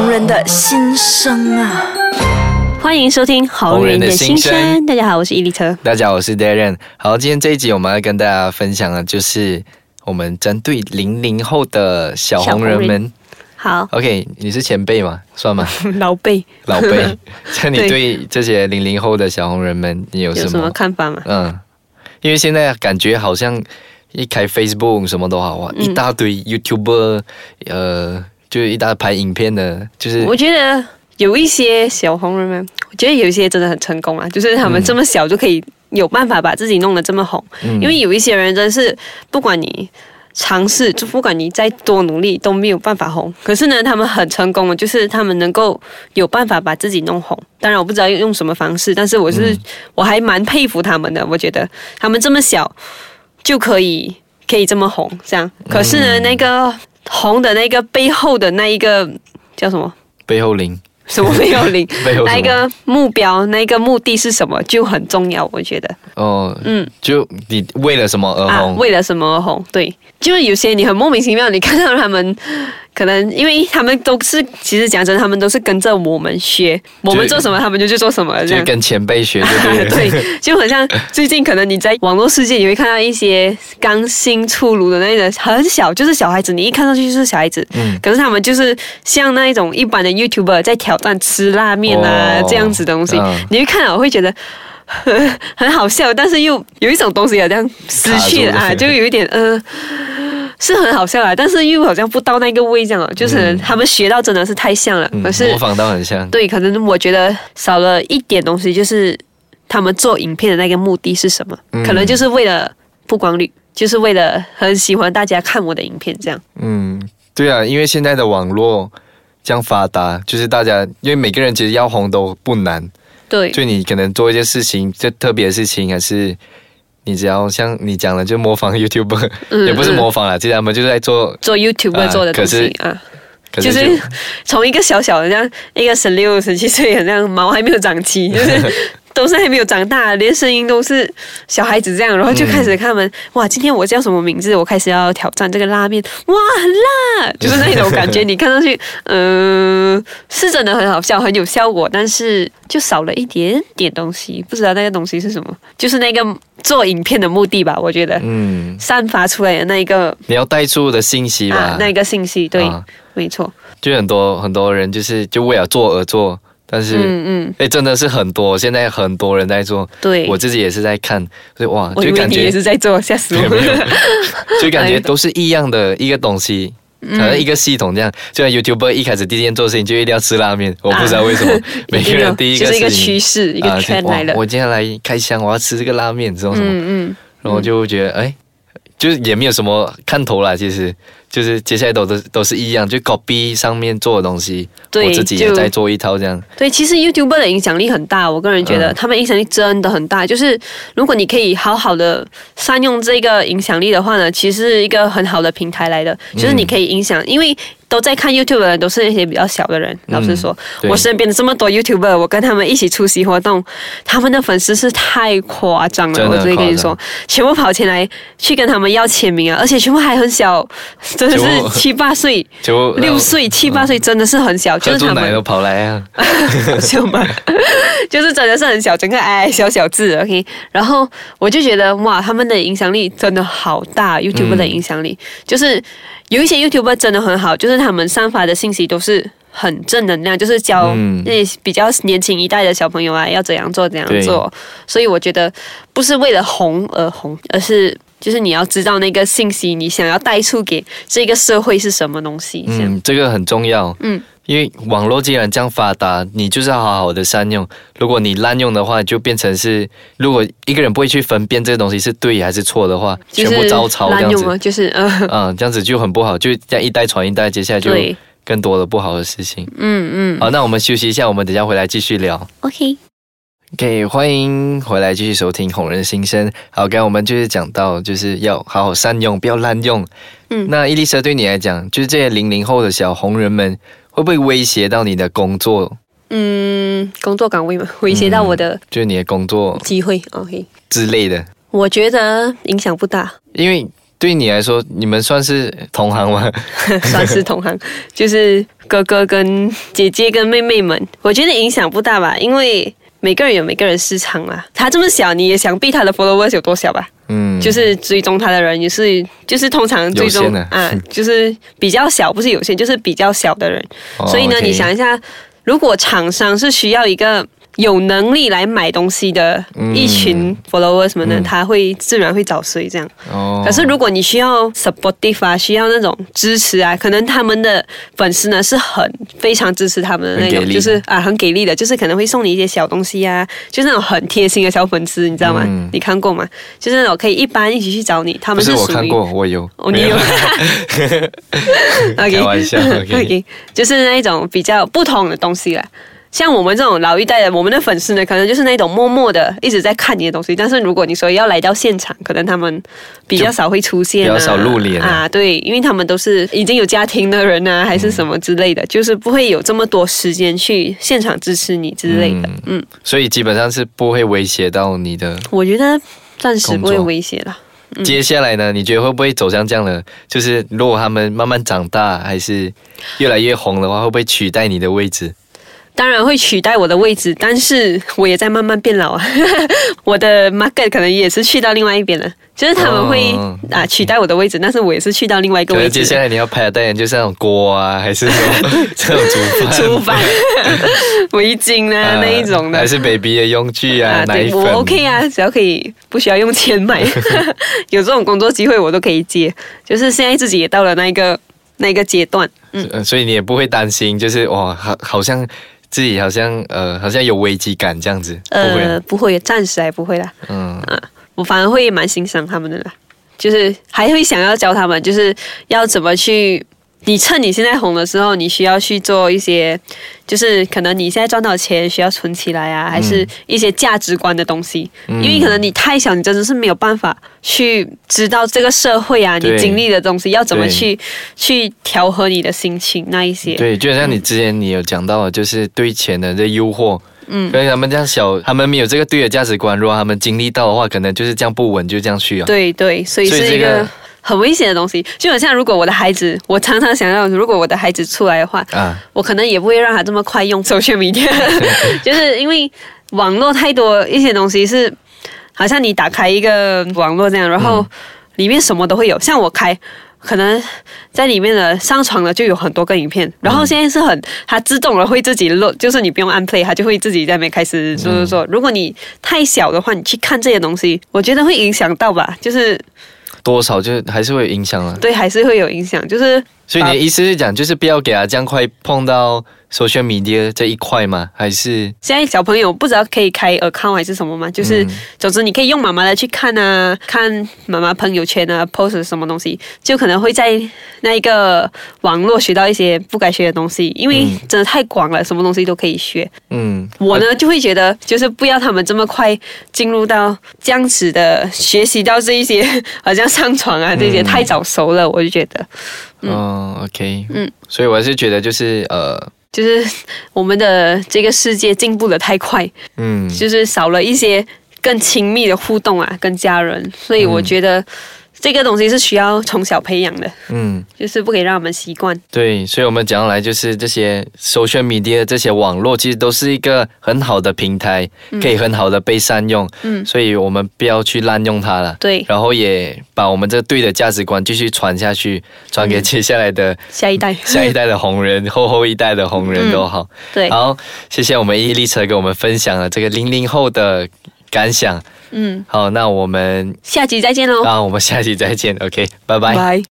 红人的心声啊！欢迎收听《红人的心声》。大家好，我是伊丽特。大家好，我是 Darren。好，今天这一集我们要跟大家分享的，就是我们针对零零后的小红人们。好，OK，你是前辈嘛？算吗？老辈，老辈。那你对这些零零后的小红人们，你有什么看法吗？嗯，因为现在感觉好像一开 Facebook 什么都好啊，一大堆 YouTuber，呃，就一大拍影片的，就是我觉得有一些小红人们，我觉得有一些真的很成功啊，就是他们这么小就可以有办法把自己弄得这么红，因为有一些人真是不管你。尝试，就不管你再多努力都没有办法红。可是呢，他们很成功的，就是他们能够有办法把自己弄红。当然，我不知道用什么方式，但是我是我还蛮佩服他们的。我觉得他们这么小就可以可以这么红，这样。可是呢，那个红的那个背后的那一个叫什么？背后灵。什么背后零？那一个目标，那一个目的是什么就很重要，我觉得。哦，嗯，就你为了什么而红？为了什么而红？对，就是有些你很莫名其妙，你看到他们。可能因为他们都是，其实讲真，他们都是跟着我们学，我们做什么，他们就去做什么，就跟前辈学，对对？对，就很像最近可能你在网络世界，你会看到一些刚新出炉的那个很小，就是小孩子，你一看上去就是小孩子，嗯，可是他们就是像那一种一般的 YouTuber 在挑战吃拉面啊这样子的东西，你会看了会觉得很好笑，但是又有一种东西好像失去了。啊，就有一点呃。是很好笑啊，但是又好像不到那个位这样，就是他们学到真的是太像了，可是模仿到很像。对，可能我觉得少了一点东西，就是他们做影片的那个目的是什么？可能就是为了曝光率，就是为了很喜欢大家看我的影片这样。嗯，对啊，因为现在的网络这样发达，就是大家因为每个人其实要红都不难。对，就你可能做一件事情，就特别的事情还是。你只要像你讲的，就模仿 YouTube，也不是模仿了，其实他们就是在做做 YouTube 做的东西啊，就是从一个小小的这样一个十六十七岁的，这样毛还没有长齐，就是。都是还没有长大，连声音都是小孩子这样，然后就开始看他们哇，今天我叫什么名字？我开始要挑战这个拉面，哇，很辣，就是那种感觉。你看上去，嗯，是真的很好笑，很有效果，但是就少了一点点东西，不知道那个东西是什么，就是那个做影片的目的吧？我觉得，嗯，散发出来的那一个你要带出的信息吧，那个信息，对，没错，就很多很多人就是就为了做而做。但是，嗯嗯，哎，真的是很多，现在很多人在做，对，我自己也是在看，所以哇，就感觉也是在做，吓死我。了，就感觉都是一样的一个东西，可能一个系统这样，就像 YouTuber 一开始第一件做事情就一定要吃拉面，我不知道为什么，每个人第一个是一个趋势，一个圈来了，我今天来开箱，我要吃这个拉面，这种什么，嗯嗯，然后就觉得，哎。就是也没有什么看头啦，其实就是接下来都都都是一样，就 copy 上面做的东西，我自己也在做一套这样。对，其实 YouTube 的影响力很大，我个人觉得他们影响力真的很大。就是如果你可以好好的善用这个影响力的话呢，其实是一个很好的平台来的，就是你可以影响，因为。都在看 YouTube 的人都是那些比较小的人。老实说，我身边的这么多 YouTuber，我跟他们一起出席活动，他们的粉丝是太夸张了。我直接跟你说，全部跑前来去跟他们要签名啊，而且全部还很小，真的是七八岁、六岁、七八岁，真的是很小。就是他们都跑来啊？就是真的是很小，整个矮矮小小字。OK，然后我就觉得哇，他们的影响力真的好大，YouTube 的影响力就是。有一些 YouTube 真的很好，就是他们散发的信息都是很正能量，就是教那比较年轻一代的小朋友啊，要怎样做怎样做。所以我觉得不是为了红而红，而是就是你要知道那个信息，你想要带出给这个社会是什么东西。嗯，这个很重要。嗯。因为网络既然这样发达，你就是要好好的善用。如果你滥用的话，就变成是，如果一个人不会去分辨这个东西是对还是错的话，全部照抄这样子，就是嗯，嗯，这样子就很不好，就这样一代传一代，接下来就更多的不好的事情。嗯嗯。好，那我们休息一下，我们等下回来继续聊。OK。OK，欢迎回来继续收听《哄人心声》。好，刚刚我们就是讲到，就是要好好善用，不要滥用。嗯。那伊丽莎对你来讲，就是这些零零后的小红人们。会不会威胁到你的工作？嗯，工作岗位嘛，威胁到我的，就是你的工作机会，OK 之类的。我觉得影响不大，因为对你来说，你们算是同行吗？算是同行，就是哥哥跟姐姐跟妹妹们，我觉得影响不大吧，因为每个人有每个人市场嘛。他这么小，你也想必他的 followers 有多小吧？嗯，就是追踪他的人也是，就是通常追踪啊，就是比较小，不是有限，就是比较小的人。所以呢，你想一下，如果厂商是需要一个。有能力来买东西的一群 follower 什么的，他会自然会找谁这样。哦。可是如果你需要 supportive 啊，需要那种支持啊，可能他们的粉丝呢是很非常支持他们的那种，就是啊很给力的，就是可能会送你一些小东西啊，就是那种很贴心的小粉丝，你知道吗？你看过吗？就是那种可以一般一起去找你，他们是我看过，我有。哦，你有。开玩笑。OK。就是那一种比较不同的东西了。像我们这种老一代的，我们的粉丝呢，可能就是那种默默的一直在看你的东西。但是如果你说要来到现场，可能他们比较少会出现，比较少露脸啊。对，因为他们都是已经有家庭的人啊，还是什么之类的，就是不会有这么多时间去现场支持你之类的。嗯，所以基本上是不会威胁到你的。我觉得暂时不会威胁了。接下来呢？你觉得会不会走向这样的？就是如果他们慢慢长大，还是越来越红的话，会不会取代你的位置？当然会取代我的位置，但是我也在慢慢变老啊。我的 market 可能也是去到另外一边了，就是他们会啊取代我的位置，但是我也是去到另外一个位置。接下来你要拍的代言就是那种锅啊，还是 这种煮饭、煮饭、围巾啊那一种的，还是 baby 的用具啊？奶粉我 OK 啊，只要可以不需要用钱买，有这种工作机会我都可以接。就是现在自己也到了那一个那一个阶段，嗯，所以你也不会担心，就是哇，好好像。自己好像呃，好像有危机感这样子，呃，不会，暂时还不会啦。嗯啊，我反而会蛮欣赏他们的啦，就是还会想要教他们，就是要怎么去。你趁你现在红的时候，你需要去做一些，就是可能你现在赚到钱需要存起来啊，还是一些价值观的东西。嗯因为可能你太小，你真的是没有办法去知道这个社会啊，你经历的东西要怎么去去调和你的心情那一些。对，就像你之前你有讲到，就是对钱的这诱惑，嗯，所以他们这样小，他们没有这个对的价值观，如果他们经历到的话，可能就是这样不稳，就这样去啊。对对，所以是一个。很危险的东西，就好像如果我的孩子，我常常想要，如果我的孩子出来的话，啊，我可能也不会让他这么快用手写笔电，就是因为网络太多一些东西是，好像你打开一个网络这样，然后里面什么都会有。像我开，可能在里面的上传了就有很多个影片，然后现在是很，它自动了会自己录，就是你不用按 play，它就会自己在那边开始就是说。如果你太小的话，你去看这些东西，我觉得会影响到吧，就是。多少就还是会有影响啊？对，还是会有影响，就是。所以你的意思是讲，就是不要给他这样快碰到 social media 这一块吗？还是现在小朋友不知道可以开 account 还是什么吗？就是总之你可以用妈妈的去看啊，看妈妈朋友圈啊，post 什么东西，就可能会在那一个网络学到一些不该学的东西，因为真的太广了，什么东西都可以学。嗯，我呢就会觉得，就是不要他们这么快进入到这样子的学习到这一些，好像上床啊这些太早熟了，我就觉得。嗯，OK，嗯，所以我还是觉得就是呃，就是我们的这个世界进步的太快，嗯，就是少了一些更亲密的互动啊，跟家人，所以我觉得。这个东西是需要从小培养的，嗯，就是不可以让我们习惯。对，所以，我们讲来就是这些 social media 这些网络，其实都是一个很好的平台，可以很好的被善用。嗯，所以我们不要去滥用它了。对，然后也把我们这对的价值观继续传下去，传给接下来的下一代、下一代的红人、后后一代的红人都好。对，好，谢谢我们伊丽车给我们分享了这个零零后的感想。嗯，好，那我们下集再见喽。那，我们下集再见，OK，拜拜。拜。